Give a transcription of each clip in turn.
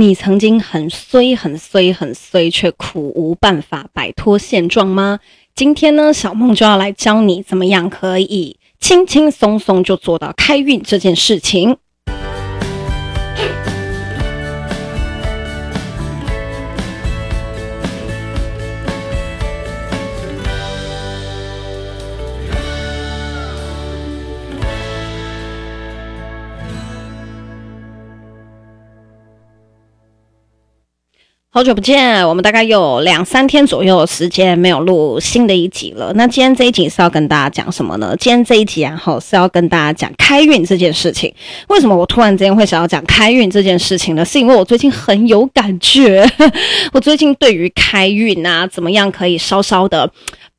你曾经很衰、很衰、很衰，却苦无办法摆脱现状吗？今天呢，小梦就要来教你怎么样可以轻轻松松就做到开运这件事情。好久不见，我们大概有两三天左右的时间没有录新的一集了。那今天这一集是要跟大家讲什么呢？今天这一集然后是要跟大家讲开运这件事情。为什么我突然之间会想要讲开运这件事情呢？是因为我最近很有感觉，我最近对于开运啊，怎么样可以稍稍的。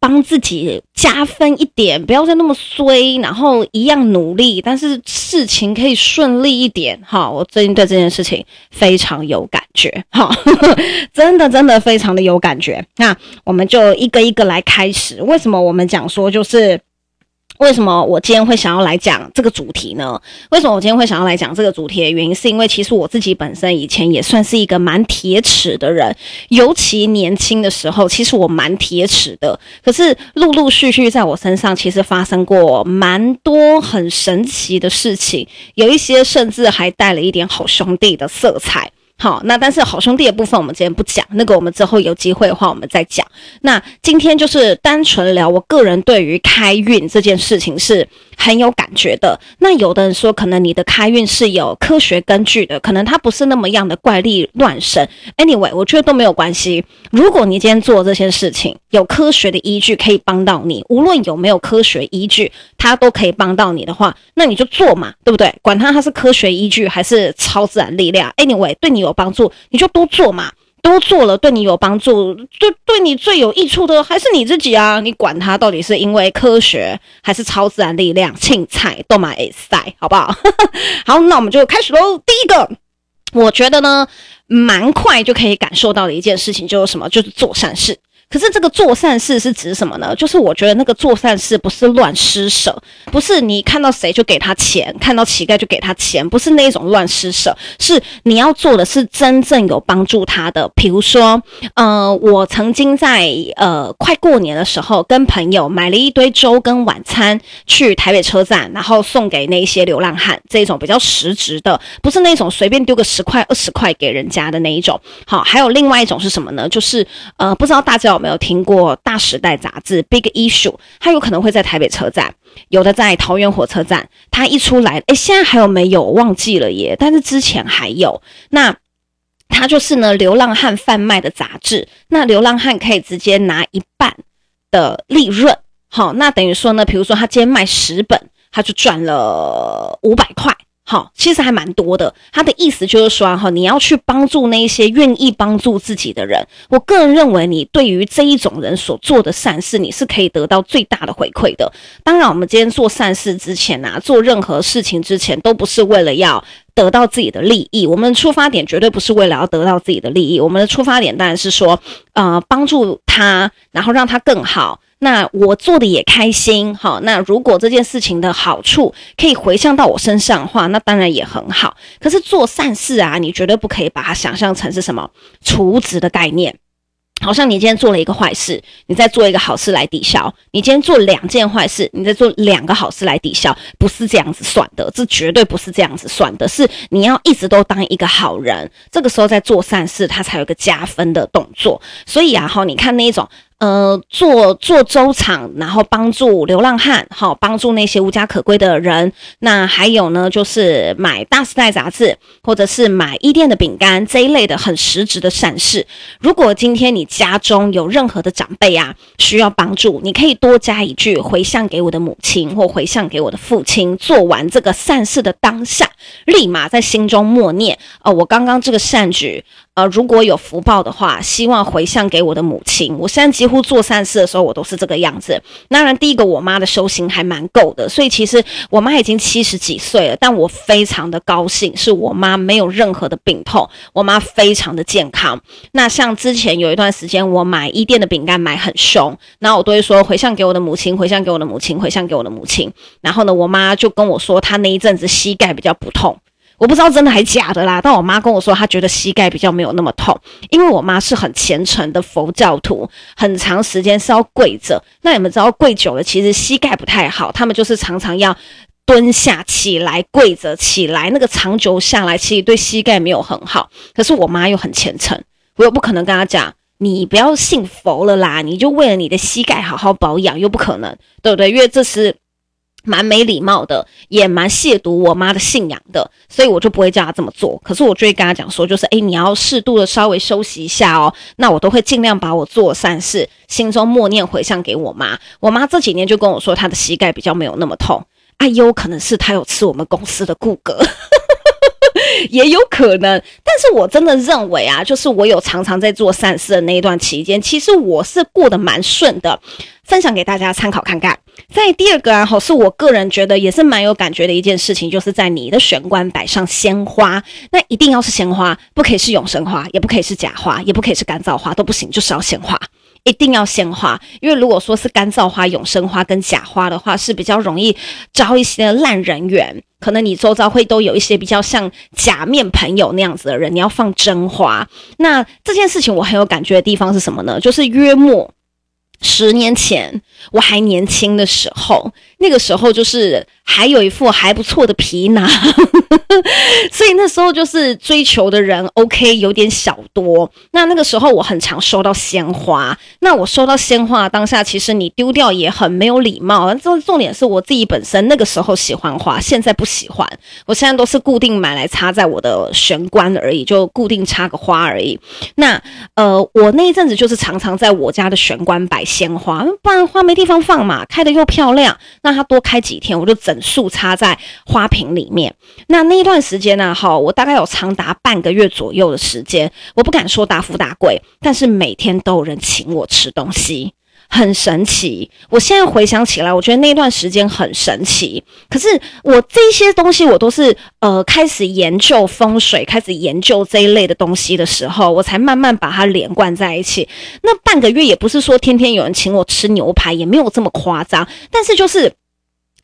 帮自己加分一点，不要再那么衰，然后一样努力，但是事情可以顺利一点。哈，我最近对这件事情非常有感觉，哈，真的真的非常的有感觉。那我们就一个一个来开始。为什么我们讲说就是？为什么我今天会想要来讲这个主题呢？为什么我今天会想要来讲这个主题的原因，是因为其实我自己本身以前也算是一个蛮铁齿的人，尤其年轻的时候，其实我蛮铁齿的。可是陆陆续续在我身上，其实发生过蛮多很神奇的事情，有一些甚至还带了一点好兄弟的色彩。好，那但是好兄弟的部分我们今天不讲，那个我们之后有机会的话我们再讲。那今天就是单纯聊我个人对于开运这件事情是很有感觉的。那有的人说，可能你的开运是有科学根据的，可能它不是那么样的怪力乱神。Anyway，我觉得都没有关系。如果你今天做这些事情有科学的依据可以帮到你，无论有没有科学依据，它都可以帮到你的话，那你就做嘛，对不对？管它它是科学依据还是超自然力量。Anyway，对你有。帮助你就多做嘛，都做了对你有帮助，对对你最有益处的还是你自己啊！你管它到底是因为科学还是超自然力量，青菜都买赛，好不好？好，那我们就开始喽。第一个，我觉得呢，蛮快就可以感受到的一件事情就是什么？就是做善事。可是这个做善事是指什么呢？就是我觉得那个做善事不是乱施舍，不是你看到谁就给他钱，看到乞丐就给他钱，不是那一种乱施舍，是你要做的是真正有帮助他的。比如说，呃，我曾经在呃快过年的时候，跟朋友买了一堆粥跟晚餐去台北车站，然后送给那一些流浪汉，这种比较实质的，不是那种随便丢个十块二十块给人家的那一种。好，还有另外一种是什么呢？就是呃，不知道大家。有没有听过《大时代》杂志《Big Issue》？它有可能会在台北车站，有的在桃园火车站。它一出来，诶，现在还有没有？忘记了耶。但是之前还有。那它就是呢，流浪汉贩卖的杂志。那流浪汉可以直接拿一半的利润。好，那等于说呢，比如说他今天卖十本，他就赚了五百块。好，其实还蛮多的。他的意思就是说，哈，你要去帮助那些愿意帮助自己的人。我个人认为，你对于这一种人所做的善事，你是可以得到最大的回馈的。当然，我们今天做善事之前啊，做任何事情之前，都不是为了要得到自己的利益。我们的出发点绝对不是为了要得到自己的利益。我们的出发点当然是说，呃，帮助他，然后让他更好。那我做的也开心，好。那如果这件事情的好处可以回向到我身上的话，那当然也很好。可是做善事啊，你绝对不可以把它想象成是什么储值的概念。好像你今天做了一个坏事，你再做一个好事来抵消；你今天做两件坏事，你再做两个好事来抵消，不是这样子算的，这绝对不是这样子算的。是你要一直都当一个好人，这个时候在做善事，它才有个加分的动作。所以啊，哈，你看那一种。呃，做做粥厂，然后帮助流浪汉，好，帮助那些无家可归的人。那还有呢，就是买大时代杂志，或者是买伊甸的饼干这一类的很实质的善事。如果今天你家中有任何的长辈啊需要帮助，你可以多加一句回向给我的母亲或回向给我的父亲。做完这个善事的当下，立马在心中默念：呃，我刚刚这个善举。呃，如果有福报的话，希望回向给我的母亲。我现在几乎做善事的时候，我都是这个样子。当然，第一个我妈的修行还蛮够的，所以其实我妈已经七十几岁了，但我非常的高兴，是我妈没有任何的病痛，我妈非常的健康。那像之前有一段时间，我买伊甸的饼干买很凶，然后我都会说回向给我的母亲，回向给我的母亲，回向给我的母亲。然后呢，我妈就跟我说，她那一阵子膝盖比较不痛。我不知道真的还假的啦，但我妈跟我说，她觉得膝盖比较没有那么痛，因为我妈是很虔诚的佛教徒，很长时间是要跪着。那你们知道跪久了，其实膝盖不太好，他们就是常常要蹲下起来，跪着起来，那个长久下来，其实对膝盖没有很好。可是我妈又很虔诚，我又不可能跟她讲，你不要信佛了啦，你就为了你的膝盖好好保养，又不可能，对不对？因为这是。蛮没礼貌的，也蛮亵渎我妈的信仰的，所以我就不会叫她这么做。可是我就会跟她讲说，就是诶，你要适度的稍微休息一下哦。那我都会尽量把我做善事，心中默念回向给我妈。我妈这几年就跟我说，她的膝盖比较没有那么痛。哎有，可能是她有吃我们公司的顾客。也有可能，但是我真的认为啊，就是我有常常在做善事的那一段期间，其实我是过得蛮顺的，分享给大家参考看看。在第二个啊，是我个人觉得也是蛮有感觉的一件事情，就是在你的玄关摆上鲜花，那一定要是鲜花，不可以是永生花，也不可以是假花，也不可以是干燥花，都不行，就是要鲜花。一定要鲜花，因为如果说是干燥花、永生花跟假花的话，是比较容易招一些烂人缘。可能你周遭会都有一些比较像假面朋友那样子的人，你要放真花。那这件事情我很有感觉的地方是什么呢？就是约莫。十年前我还年轻的时候，那个时候就是还有一副还不错的皮囊，所以那时候就是追求的人 OK 有点小多。那那个时候我很常收到鲜花，那我收到鲜花当下，其实你丢掉也很没有礼貌。重重点是我自己本身那个时候喜欢花，现在不喜欢。我现在都是固定买来插在我的玄关而已，就固定插个花而已。那呃，我那一阵子就是常常在我家的玄关摆鲜花，不然花没地方放嘛，开的又漂亮，那它多开几天，我就整束插在花瓶里面。那那一段时间呢，哈，我大概有长达半个月左右的时间，我不敢说大富大贵，但是每天都有人请我吃东西。很神奇，我现在回想起来，我觉得那一段时间很神奇。可是我这些东西，我都是呃开始研究风水，开始研究这一类的东西的时候，我才慢慢把它连贯在一起。那半个月也不是说天天有人请我吃牛排，也没有这么夸张，但是就是。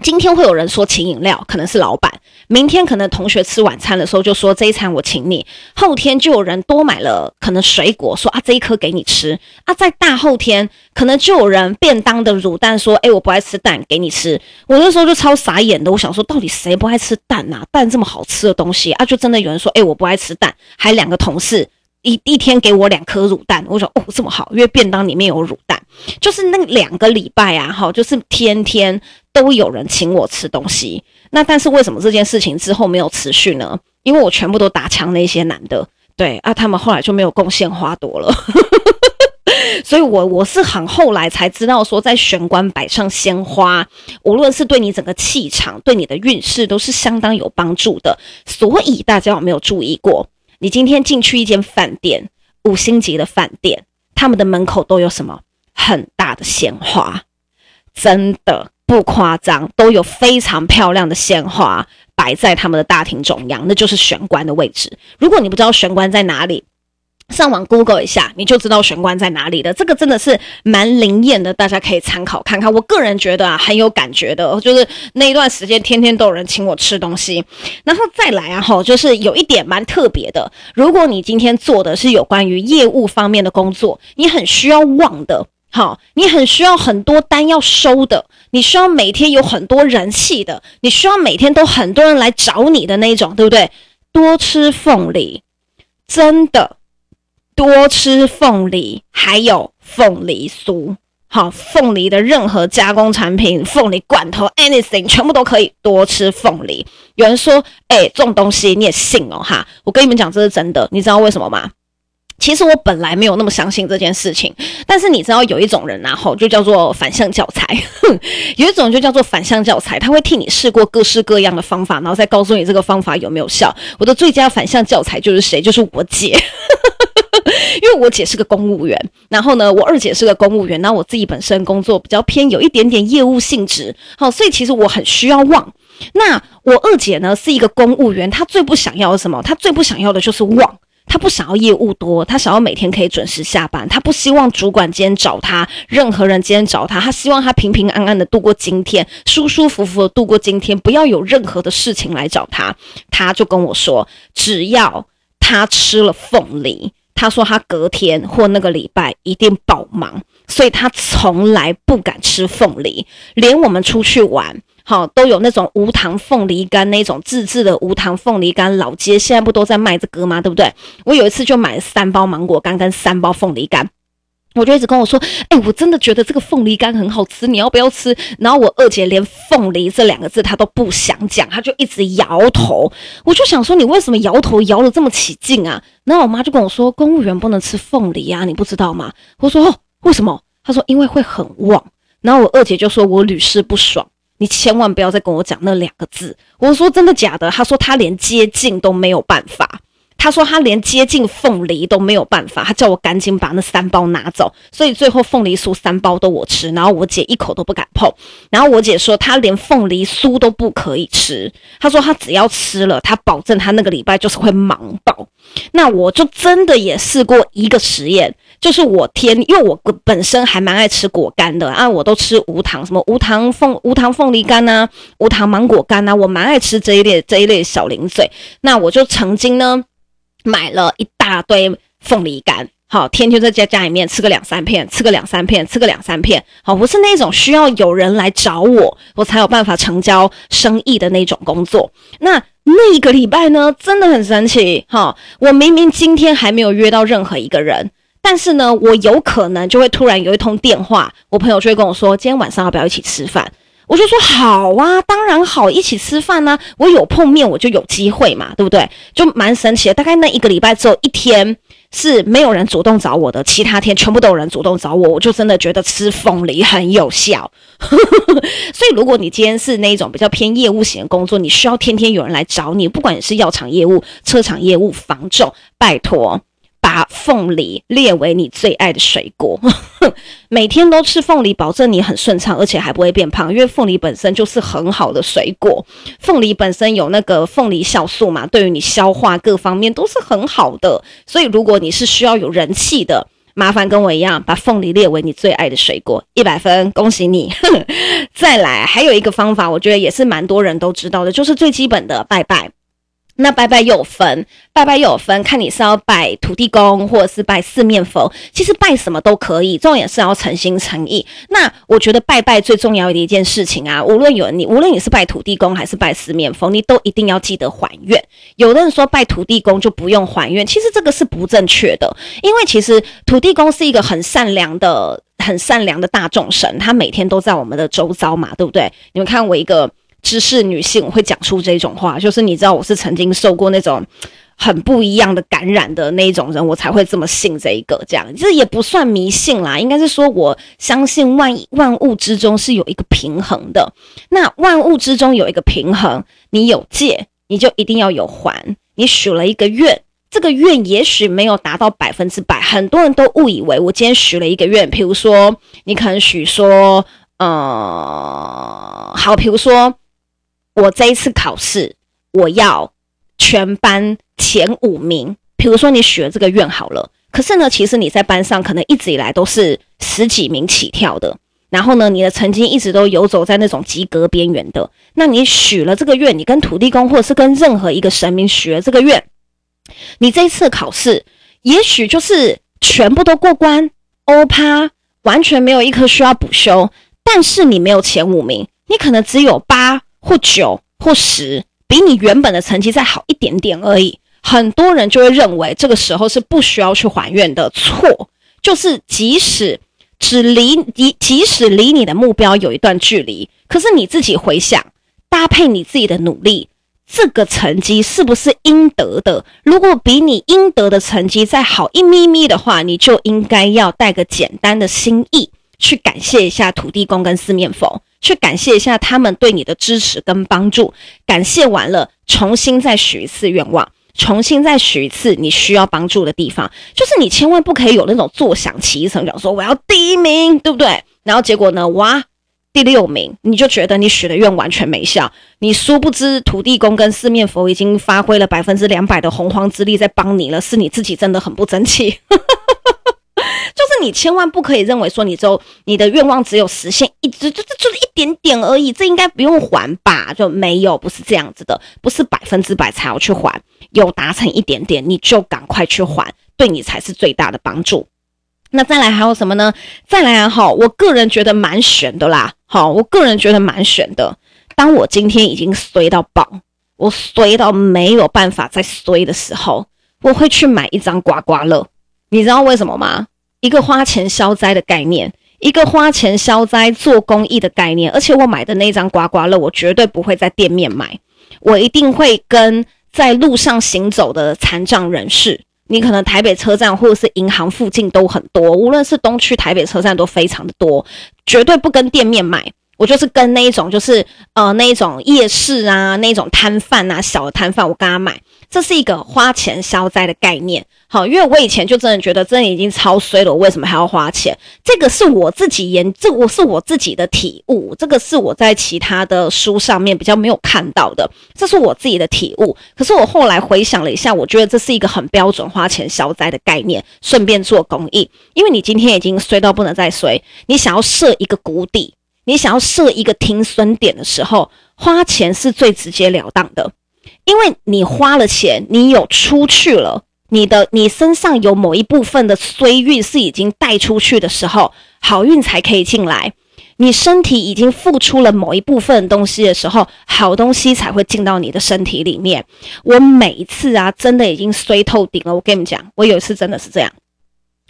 今天会有人说请饮料，可能是老板；明天可能同学吃晚餐的时候就说这一餐我请你；后天就有人多买了可能水果，说啊这一颗给你吃啊；在大后天可能就有人便当的卤蛋说，诶我不爱吃蛋，给你吃。我那时候就超傻眼的，我想说到底谁不爱吃蛋呐？蛋这么好吃的东西啊，就真的有人说，诶我不爱吃蛋，还两个同事。一一天给我两颗卤蛋，我说哦这么好，因为便当里面有卤蛋，就是那两个礼拜啊，哈，就是天天都有人请我吃东西。那但是为什么这件事情之后没有持续呢？因为我全部都打枪那些男的，对啊，他们后来就没有贡献花朵了。所以我我是很后来才知道说，在玄关摆上鲜花，无论是对你整个气场，对你的运势都是相当有帮助的。所以大家有没有注意过？你今天进去一间饭店，五星级的饭店，他们的门口都有什么？很大的鲜花，真的不夸张，都有非常漂亮的鲜花摆在他们的大厅中央，那就是玄关的位置。如果你不知道玄关在哪里，上网 Google 一下，你就知道玄关在哪里的。这个真的是蛮灵验的，大家可以参考看看。我个人觉得啊，很有感觉的，就是那一段时间天天都有人请我吃东西。然后再来啊，吼，就是有一点蛮特别的。如果你今天做的是有关于业务方面的工作，你很需要旺的，好，你很需要很多单要收的，你需要每天有很多人气的，你需要每天都很多人来找你的那种，对不对？多吃凤梨，真的。多吃凤梨，还有凤梨酥，好，凤梨的任何加工产品，凤梨罐头，anything，全部都可以多吃凤梨。有人说，哎、这种东西你也信哦？哈，我跟你们讲，这是真的。你知道为什么吗？其实我本来没有那么相信这件事情，但是你知道有一种人然后就叫做反向教材，哼，有一种就叫做反向教材，他会替你试过各式各样的方法，然后再告诉你这个方法有没有效。我的最佳反向教材就是谁？就是我姐。因为我姐是个公务员，然后呢，我二姐是个公务员，然后我自己本身工作比较偏有一点点业务性质，好，所以其实我很需要旺。那我二姐呢是一个公务员，她最不想要什么？她最不想要的就是旺。他不想要业务多，他想要每天可以准时下班，他不希望主管今天找他，任何人今天找他，他希望他平平安安的度过今天，舒舒服服的度过今天，不要有任何的事情来找他。他就跟我说，只要他吃了凤梨，他说他隔天或那个礼拜一定爆忙，所以他从来不敢吃凤梨，连我们出去玩。好，都有那种无糖凤梨干，那种自制的无糖凤梨干，老街现在不都在卖这个吗？对不对？我有一次就买了三包芒果干跟三包凤梨干，我就一直跟我说，哎、我真的觉得这个凤梨干很好吃，你要不要吃？然后我二姐连凤梨这两个字她都不想讲，她就一直摇头。我就想说，你为什么摇头摇得这么起劲啊？然后我妈就跟我说，公务员不能吃凤梨啊，你不知道吗？我说，哦，为什么？她说因为会很旺。然后我二姐就说我屡试不爽。你千万不要再跟我讲那两个字！我说真的假的？她说他连接近都没有办法。他说他连接近凤梨都没有办法。他叫我赶紧把那三包拿走。所以最后凤梨酥三包都我吃，然后我姐一口都不敢碰。然后我姐说她连凤梨酥都不可以吃。她说她只要吃了，她保证她那个礼拜就是会忙爆。那我就真的也试过一个实验。就是我天，因为我本身还蛮爱吃果干的啊，我都吃无糖，什么无糖凤无糖凤梨干呐、啊，无糖芒果干呐、啊，我蛮爱吃这一类这一类小零嘴。那我就曾经呢买了一大堆凤梨干，好，天天在家家里面吃个两三片，吃个两三片，吃个两三片，好，不是那种需要有人来找我，我才有办法成交生意的那种工作。那那一个礼拜呢，真的很神奇，哈，我明明今天还没有约到任何一个人。但是呢，我有可能就会突然有一通电话，我朋友就会跟我说，今天晚上要不要一起吃饭？我就说好啊，当然好，一起吃饭呢。我有碰面，我就有机会嘛，对不对？就蛮神奇的。大概那一个礼拜只有一天是没有人主动找我的，其他天全部都有人主动找我，我就真的觉得吃凤梨很有效。所以，如果你今天是那种比较偏业务型的工作，你需要天天有人来找你，不管你是药厂业务、车厂业务、房仲，拜托。把凤梨列为你最爱的水果，每天都吃凤梨，保证你很顺畅，而且还不会变胖。因为凤梨本身就是很好的水果，凤梨本身有那个凤梨酵素嘛，对于你消化各方面都是很好的。所以如果你是需要有人气的，麻烦跟我一样，把凤梨列为你最爱的水果，一百分，恭喜你。再来，还有一个方法，我觉得也是蛮多人都知道的，就是最基本的拜拜。那拜拜又有分，拜拜又有分，看你是要拜土地公，或者是拜四面佛。其实拜什么都可以，重点是要诚心诚意。那我觉得拜拜最重要的一件事情啊，无论有你，无论你是拜土地公还是拜四面佛，你都一定要记得还愿。有的人说拜土地公就不用还愿，其实这个是不正确的，因为其实土地公是一个很善良的、很善良的大众神，他每天都在我们的周遭嘛，对不对？你们看我一个。知识女性会讲出这种话，就是你知道我是曾经受过那种很不一样的感染的那一种人，我才会这么信这一个。这样这也不算迷信啦，应该是说我相信万万物之中是有一个平衡的。那万物之中有一个平衡，你有借，你就一定要有还。你许了一个愿，这个愿也许没有达到百分之百，很多人都误以为我今天许了一个愿，比如说你可能许说，呃，好，比如说。我这一次考试，我要全班前五名。比如说你许了这个愿好了，可是呢，其实你在班上可能一直以来都是十几名起跳的，然后呢，你的成绩一直都游走在那种及格边缘的。那你许了这个愿，你跟土地公或者是跟任何一个神明许了这个愿，你这一次考试也许就是全部都过关，欧趴，完全没有一科需要补修，但是你没有前五名，你可能只有八。或九或十，比你原本的成绩再好一点点而已。很多人就会认为这个时候是不需要去还愿的。错，就是即使只离你，即使离你的目标有一段距离，可是你自己回想，搭配你自己的努力，这个成绩是不是应得的？如果比你应得的成绩再好一咪咪的话，你就应该要带个简单的心意去感谢一下土地公跟四面佛。去感谢一下他们对你的支持跟帮助，感谢完了，重新再许一次愿望，重新再许一次你需要帮助的地方，就是你千万不可以有那种坐享其成，讲说我要第一名，对不对？然后结果呢，哇，第六名，你就觉得你许的愿完全没效。你殊不知土地公跟四面佛已经发挥了百分之两百的洪荒之力在帮你了，是你自己真的很不争气。就是你千万不可以认为说你就你的愿望只有实现一直就就就一点点而已，这应该不用还吧？就没有，不是这样子的，不是百分之百才要去还，有达成一点点你就赶快去还，对你才是最大的帮助。那再来还有什么呢？再来啊，哈，我个人觉得蛮悬的啦。好，我个人觉得蛮悬的。当我今天已经衰到爆，我衰到没有办法再衰的时候，我会去买一张刮刮乐。你知道为什么吗？一个花钱消灾的概念，一个花钱消灾做公益的概念。而且我买的那张刮刮乐，我绝对不会在店面买，我一定会跟在路上行走的残障人士。你可能台北车站或者是银行附近都很多，无论是东区、台北车站都非常的多，绝对不跟店面买。我就是跟那一种，就是呃那一种夜市啊，那一种摊贩啊，小的摊贩，我跟他买，这是一个花钱消灾的概念。好，因为我以前就真的觉得，真的已经超衰了，我为什么还要花钱？这个是我自己研，这我是我自己的体悟，这个是我在其他的书上面比较没有看到的，这是我自己的体悟。可是我后来回想了一下，我觉得这是一个很标准花钱消灾的概念，顺便做公益。因为你今天已经衰到不能再衰，你想要设一个谷底。你想要设一个停损点的时候，花钱是最直截了当的，因为你花了钱，你有出去了，你的你身上有某一部分的衰运是已经带出去的时候，好运才可以进来。你身体已经付出了某一部分东西的时候，好东西才会进到你的身体里面。我每一次啊，真的已经衰透顶了。我跟你们讲，我有一次真的是这样。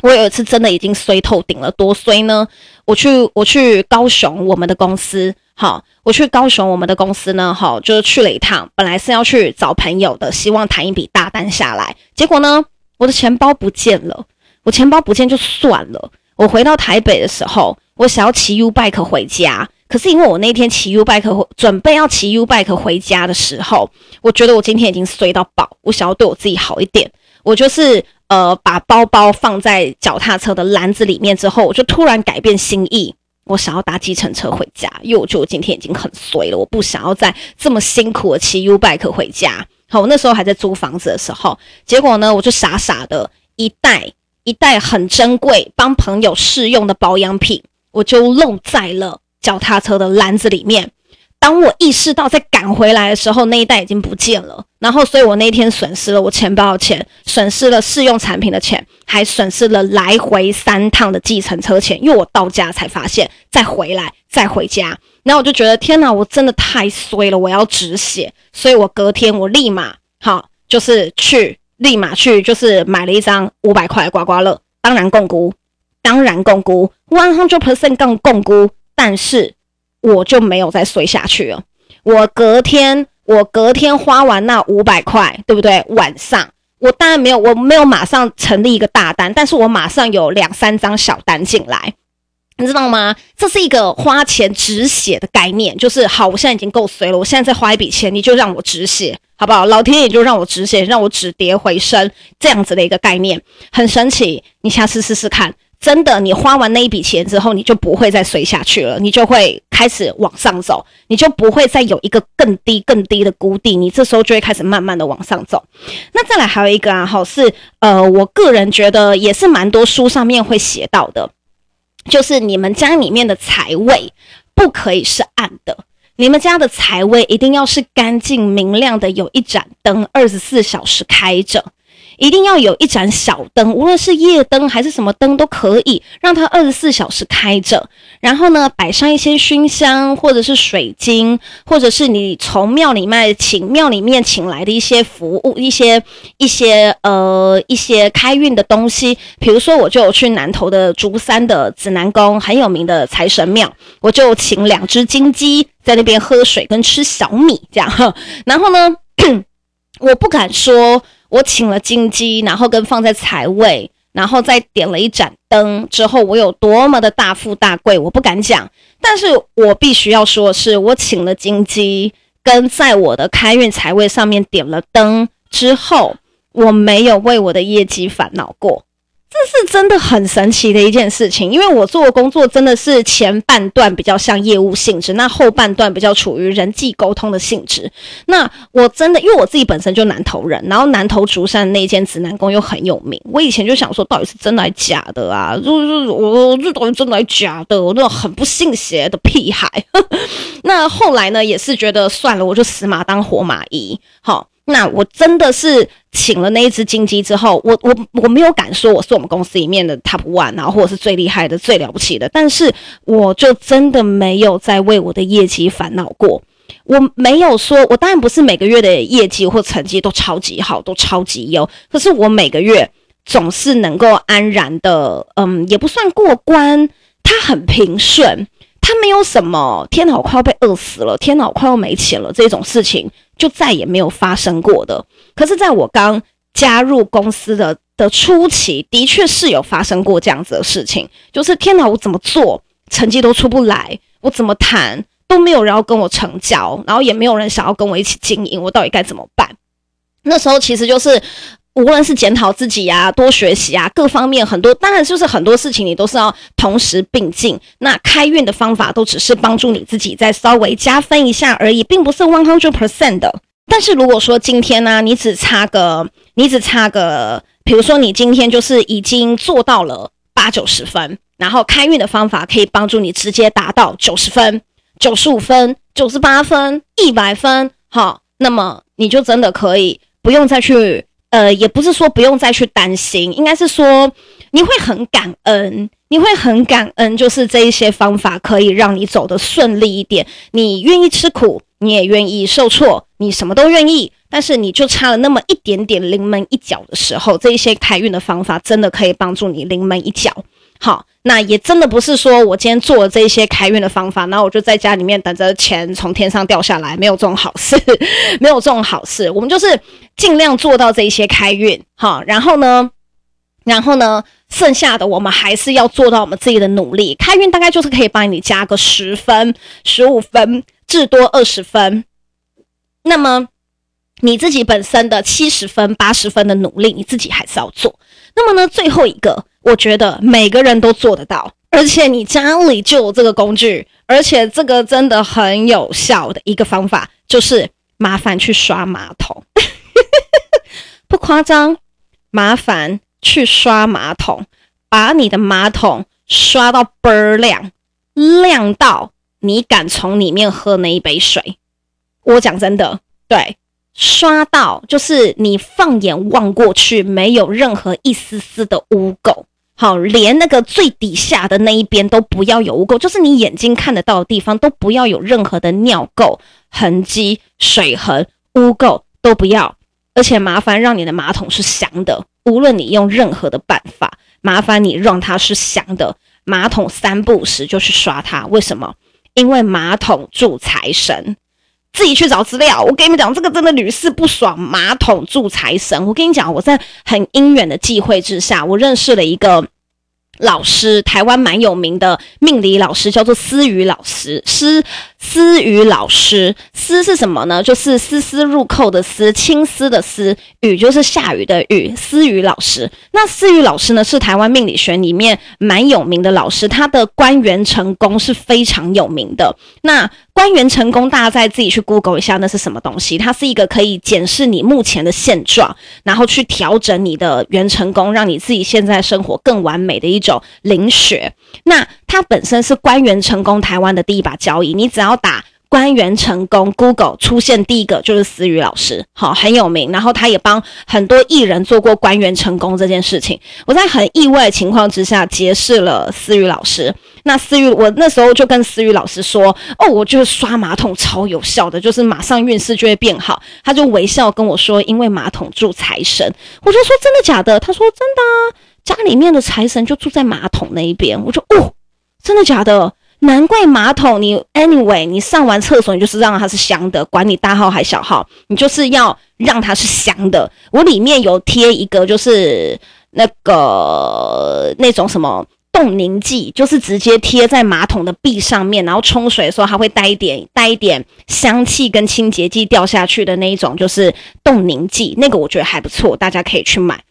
我有一次真的已经衰透顶了，多衰呢？我去我去高雄，我们的公司，好，我去高雄，我们的公司呢，好，就是去了一趟，本来是要去找朋友的，希望谈一笔大单下来，结果呢，我的钱包不见了，我钱包不见就算了，我回到台北的时候，我想要骑 U bike 回家，可是因为我那天骑 U bike 准备要骑 U bike 回家的时候，我觉得我今天已经衰到爆，我想要对我自己好一点，我就是。呃，把包包放在脚踏车的篮子里面之后，我就突然改变心意，我想要搭计程车回家，因为我觉得我今天已经很衰了，我不想要再这么辛苦的骑 U bike 回家。好，我那时候还在租房子的时候，结果呢，我就傻傻的一袋一袋很珍贵、帮朋友试用的保养品，我就漏在了脚踏车的篮子里面。当我意识到在赶回来的时候，那一袋已经不见了。然后，所以我那一天损失了我钱包的钱，损失了试用产品的钱，还损失了来回三趟的计程车钱。因为我到家才发现，再回来再回家，然后我就觉得天哪，我真的太衰了，我要止血。所以我隔天我立马好，就是去立马去，就是买了一张五百块的刮刮乐，当然摃龟，当然摃龟，one hundred percent 摃摃龟，但是。我就没有再睡下去了。我隔天，我隔天花完那五百块，对不对？晚上我当然没有，我没有马上成立一个大单，但是我马上有两三张小单进来，你知道吗？这是一个花钱止血的概念，就是好，我现在已经够衰了，我现在再花一笔钱，你就让我止血，好不好？老天爷就让我止血，让我止跌回升，这样子的一个概念，很神奇。你下次试试看。真的，你花完那一笔钱之后，你就不会再随下去了，你就会开始往上走，你就不会再有一个更低、更低的谷底，你这时候就会开始慢慢的往上走。那再来还有一个啊，好是呃，我个人觉得也是蛮多书上面会写到的，就是你们家里面的财位不可以是暗的，你们家的财位一定要是干净明亮的，有一盏灯二十四小时开着。一定要有一盏小灯，无论是夜灯还是什么灯都可以，让它二十四小时开着。然后呢，摆上一些熏香，或者是水晶，或者是你从庙里面请庙里面请来的一些服务，一些一些呃一些开运的东西。比如说，我就去南投的竹山的指南宫，很有名的财神庙，我就请两只金鸡在那边喝水跟吃小米这样。然后呢，我不敢说。我请了金鸡，然后跟放在财位，然后再点了一盏灯之后，我有多么的大富大贵，我不敢讲。但是我必须要说的是，我请了金鸡，跟在我的开运财位上面点了灯之后，我没有为我的业绩烦恼过。这是真的很神奇的一件事情，因为我做的工作真的是前半段比较像业务性质，那后半段比较处于人际沟通的性质。那我真的，因为我自己本身就南投人，然后南投竹山那间紫南宫又很有名，我以前就想说，到底是真的还是假的啊？就是我这到底真的还是假的？我那种很不信邪的屁孩。那后来呢，也是觉得算了，我就死马当活马医。好。那我真的是请了那一只金鸡之后，我我我没有敢说我是我们公司里面的 top one，然后或者是最厉害的、最了不起的，但是我就真的没有再为我的业绩烦恼过。我没有说，我当然不是每个月的业绩或成绩都超级好，都超级优，可是我每个月总是能够安然的，嗯，也不算过关，它很平顺。他没有什么，天哪，我快要被饿死了！天哪，我快要没钱了！这种事情就再也没有发生过的。可是，在我刚加入公司的的初期，的确是有发生过这样子的事情。就是天哪，我怎么做成绩都出不来，我怎么谈都没有人要跟我成交，然后也没有人想要跟我一起经营，我到底该怎么办？那时候其实就是。无论是检讨自己呀、啊，多学习啊，各方面很多，当然就是很多事情你都是要同时并进。那开运的方法都只是帮助你自己再稍微加分一下而已，并不是 one hundred percent 的。但是如果说今天呢、你只差个，你只差个，比如说你今天就是已经做到了八九十分，然后开运的方法可以帮助你直接达到九十分、九十五分、九十八分、一百分，好，那么你就真的可以不用再去。呃，也不是说不用再去担心，应该是说你会很感恩，你会很感恩，就是这一些方法可以让你走得顺利一点。你愿意吃苦，你也愿意受挫，你什么都愿意，但是你就差了那么一点点临门一脚的时候，这一些开运的方法真的可以帮助你临门一脚。好，那也真的不是说我今天做了这一些开运的方法，然后我就在家里面等着钱从天上掉下来，没有这种好事，没有这种好事。我们就是尽量做到这一些开运，好，然后呢，然后呢，剩下的我们还是要做到我们自己的努力。开运大概就是可以帮你加个十分、十五分，至多二十分。那么你自己本身的七十分、八十分的努力，你自己还是要做。那么呢，最后一个。我觉得每个人都做得到，而且你家里就有这个工具，而且这个真的很有效的一个方法，就是麻烦去刷马桶，不夸张，麻烦去刷马桶，把你的马桶刷到倍儿亮，亮到你敢从里面喝那一杯水。我讲真的，对，刷到就是你放眼望过去，没有任何一丝丝的污垢。好，连那个最底下的那一边都不要有污垢，就是你眼睛看得到的地方都不要有任何的尿垢、痕迹、水痕、污垢都不要。而且麻烦让你的马桶是香的，无论你用任何的办法，麻烦你让它是香的。马桶三不时就去刷它，为什么？因为马桶助财神。自己去找资料。我跟你们讲，这个真的屡试不爽。马桶助财神，我跟你讲，我在很因缘的机会之下，我认识了一个。老师，台湾蛮有名的命理老师，叫做思雨老师。思思雨老师，思是什么呢？就是丝丝入扣的丝，青丝的丝，雨就是下雨的雨。思雨老师，那思雨老师呢，是台湾命理学里面蛮有名的老师，他的官员成功是非常有名的。那官员成功，大家再自己去 Google 一下，那是什么东西？它是一个可以检视你目前的现状，然后去调整你的原成功，让你自己现在生活更完美的一种灵学。那它本身是官员成功台湾的第一把交椅，你只要打。官员成功，Google 出现第一个就是思雨老师，好，很有名。然后他也帮很多艺人做过官员成功这件事情。我在很意外的情况之下结识了思雨老师。那思雨，我那时候就跟思雨老师说：“哦，我就是刷马桶超有效的，就是马上运势就会变好。”他就微笑跟我说：“因为马桶助财神。”我就说：“真的假的？”他说：“真的啊，家里面的财神就住在马桶那一边。”我就：“哦，真的假的？”难怪马桶，你 anyway，你上完厕所，你就是让它是香的，管你大号还小号，你就是要让它是香的。我里面有贴一个，就是那个那种什么冻凝剂，就是直接贴在马桶的壁上面，然后冲水的时候还会带一点带一点香气跟清洁剂掉下去的那一种，就是冻凝剂。那个我觉得还不错，大家可以去买。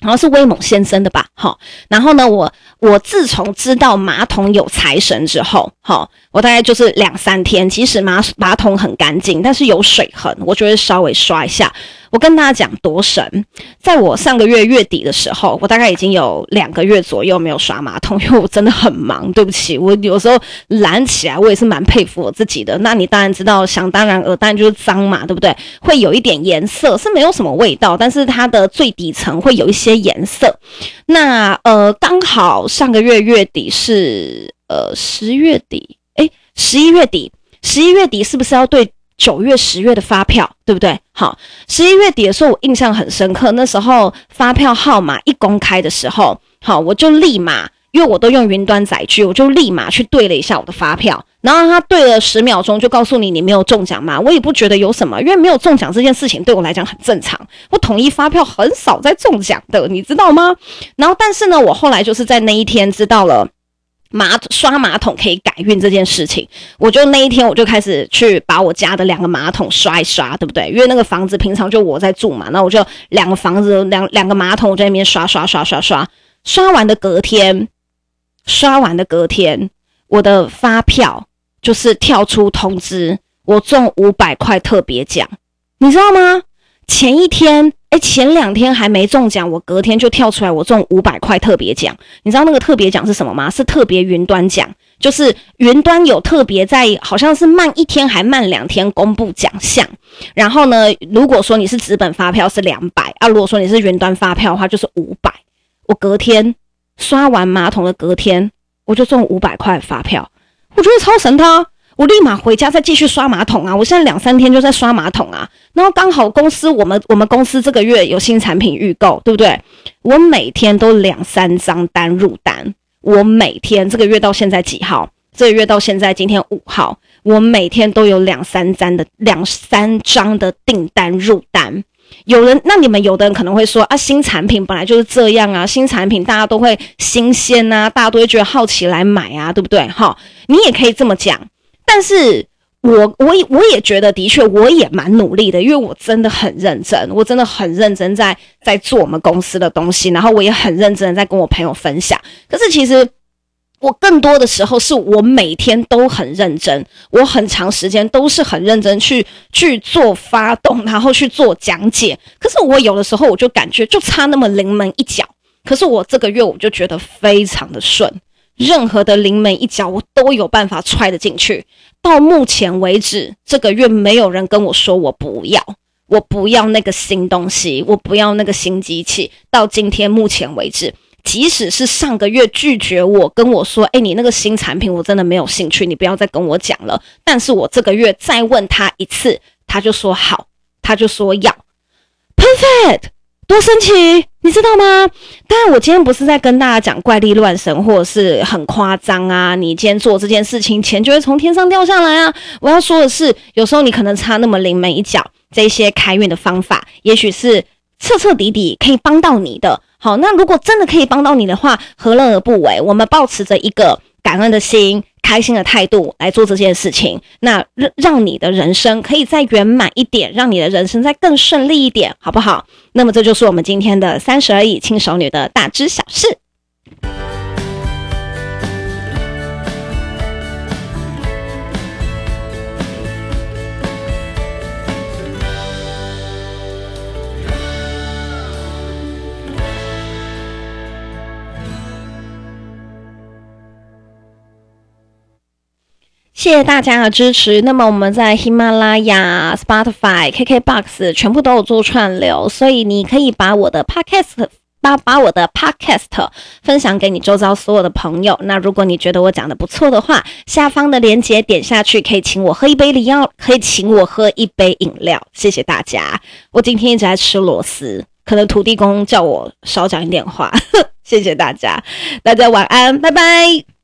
好像是威猛先生的吧，好，然后呢，我我自从知道马桶有财神之后，好，我大概就是两三天，其实马马桶很干净，但是有水痕，我就会稍微刷一下。我跟大家讲多神，在我上个月月底的时候，我大概已经有两个月左右没有刷马桶，因为我真的很忙。对不起，我有时候懒起来，我也是蛮佩服我自己的。那你当然知道，想当然尔，当然就是脏嘛，对不对？会有一点颜色，是没有什么味道，但是它的最底层会有一些颜色。那呃，刚好上个月月底是呃十月底，诶，十一月底，十一月底是不是要对？九月、十月的发票，对不对？好，十一月底的时候，我印象很深刻。那时候发票号码一公开的时候，好，我就立马，因为我都用云端载具，我就立马去对了一下我的发票。然后他对了十秒钟，就告诉你你没有中奖嘛。我也不觉得有什么，因为没有中奖这件事情对我来讲很正常。我统一发票很少在中奖的，你知道吗？然后，但是呢，我后来就是在那一天知道了。马刷马桶可以改运这件事情，我就那一天我就开始去把我家的两个马桶刷一刷，对不对？因为那个房子平常就我在住嘛，那我就两个房子两两个马桶我在那边刷刷刷刷刷，刷完的隔天，刷完的隔天，我的发票就是跳出通知，我中五百块特别奖，你知道吗？前一天。哎，前两天还没中奖，我隔天就跳出来，我中五百块特别奖。你知道那个特别奖是什么吗？是特别云端奖，就是云端有特别在，好像是慢一天还慢两天公布奖项。然后呢，如果说你是纸本发票是两百啊，如果说你是云端发票的话就是五百。我隔天刷完马桶的隔天，我就中五百块发票，我觉得超神的。我立马回家再继续刷马桶啊！我现在两三天就在刷马桶啊，然后刚好公司我们我们公司这个月有新产品预购，对不对？我每天都两三张单入单，我每天这个月到现在几号？这个月到现在今天五号，我每天都有两三张的两三张的订单入单。有人，那你们有的人可能会说啊，新产品本来就是这样啊，新产品大家都会新鲜啊，大家都会觉得好奇来买啊，对不对？哈，你也可以这么讲。但是我我也我也觉得，的确我也蛮努力的，因为我真的很认真，我真的很认真在在做我们公司的东西，然后我也很认真的在跟我朋友分享。可是其实我更多的时候是我每天都很认真，我很长时间都是很认真去去做发动，然后去做讲解。可是我有的时候我就感觉就差那么临门一脚，可是我这个月我就觉得非常的顺。任何的临门一脚，我都有办法踹得进去。到目前为止，这个月没有人跟我说我不要，我不要那个新东西，我不要那个新机器。到今天目前为止，即使是上个月拒绝我，跟我说：“诶，你那个新产品我真的没有兴趣，你不要再跟我讲了。”但是我这个月再问他一次，他就说好，他就说要，perfect。多神奇，你知道吗？当然，我今天不是在跟大家讲怪力乱神，或者是很夸张啊。你今天做这件事情，钱就会从天上掉下来啊。我要说的是，有时候你可能差那么临门一脚，这些开运的方法，也许是彻彻底底可以帮到你的。好，那如果真的可以帮到你的话，何乐而不为？我们抱持着一个感恩的心。开心的态度来做这件事情，那让让你的人生可以再圆满一点，让你的人生再更顺利一点，好不好？那么这就是我们今天的三十而已，轻熟女的大知小事。谢谢大家的支持。那么我们在喜马拉雅、Spotify、KKBox 全部都有做串流，所以你可以把我的 Podcast 把把我的 Podcast 分享给你周遭所有的朋友。那如果你觉得我讲的不错的话，下方的链接点下去，可以请我喝一杯饮料，可以请我喝一杯饮料。谢谢大家。我今天一直在吃螺丝，可能土地公叫我少讲一点话。谢谢大家，大家晚安，拜拜。